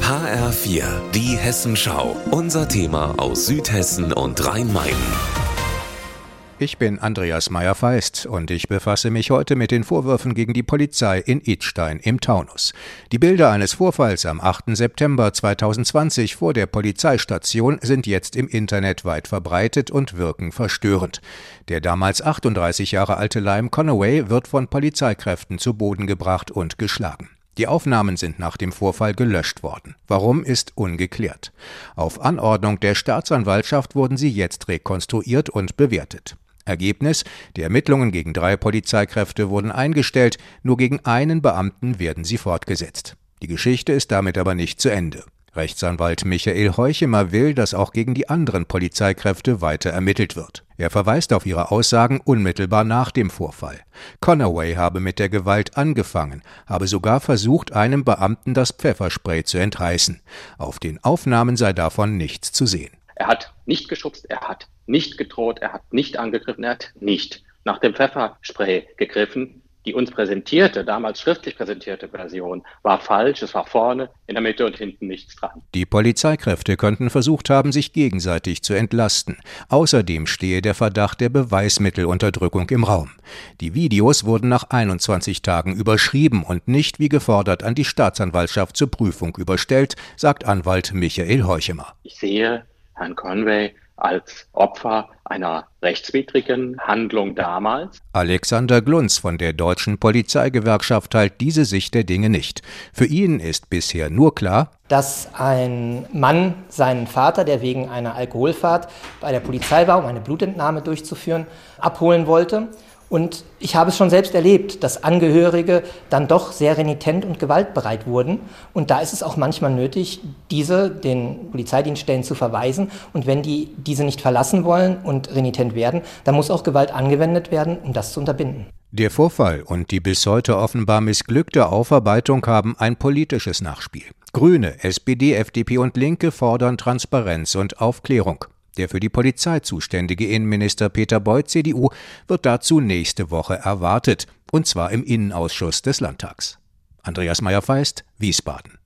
HR4, die Hessenschau. Unser Thema aus Südhessen und Rhein-Main. Ich bin Andreas Meyer-Feist und ich befasse mich heute mit den Vorwürfen gegen die Polizei in Idstein im Taunus. Die Bilder eines Vorfalls am 8. September 2020 vor der Polizeistation sind jetzt im Internet weit verbreitet und wirken verstörend. Der damals 38 Jahre alte Lime Conaway wird von Polizeikräften zu Boden gebracht und geschlagen. Die Aufnahmen sind nach dem Vorfall gelöscht worden. Warum ist ungeklärt. Auf Anordnung der Staatsanwaltschaft wurden sie jetzt rekonstruiert und bewertet. Ergebnis: Die Ermittlungen gegen drei Polizeikräfte wurden eingestellt, nur gegen einen Beamten werden sie fortgesetzt. Die Geschichte ist damit aber nicht zu Ende. Rechtsanwalt Michael Heuchemer will, dass auch gegen die anderen Polizeikräfte weiter ermittelt wird. Er verweist auf ihre Aussagen unmittelbar nach dem Vorfall. Conaway habe mit der Gewalt angefangen, habe sogar versucht, einem Beamten das Pfefferspray zu entreißen. Auf den Aufnahmen sei davon nichts zu sehen. Er hat nicht geschubst, er hat nicht gedroht, er hat nicht angegriffen, er hat nicht nach dem Pfefferspray gegriffen. Die uns präsentierte, damals schriftlich präsentierte Version war falsch. Es war vorne, in der Mitte und hinten nichts dran. Die Polizeikräfte könnten versucht haben, sich gegenseitig zu entlasten. Außerdem stehe der Verdacht der Beweismittelunterdrückung im Raum. Die Videos wurden nach 21 Tagen überschrieben und nicht wie gefordert an die Staatsanwaltschaft zur Prüfung überstellt, sagt Anwalt Michael Heuchemer. Ich sehe Herrn Conway als Opfer einer rechtswidrigen Handlung damals. Alexander Glunz von der Deutschen Polizeigewerkschaft teilt diese Sicht der Dinge nicht. Für ihn ist bisher nur klar, dass ein Mann seinen Vater, der wegen einer Alkoholfahrt bei der Polizei war, um eine Blutentnahme durchzuführen, abholen wollte. Und ich habe es schon selbst erlebt, dass Angehörige dann doch sehr renitent und gewaltbereit wurden. Und da ist es auch manchmal nötig, diese den Polizeidienststellen zu verweisen. Und wenn die diese nicht verlassen wollen und renitent werden, dann muss auch Gewalt angewendet werden, um das zu unterbinden. Der Vorfall und die bis heute offenbar missglückte Aufarbeitung haben ein politisches Nachspiel. Grüne, SPD, FDP und Linke fordern Transparenz und Aufklärung. Der für die Polizei zuständige Innenminister Peter Beuth, CDU, wird dazu nächste Woche erwartet, und zwar im Innenausschuss des Landtags. Andreas Meyer-Feist, Wiesbaden.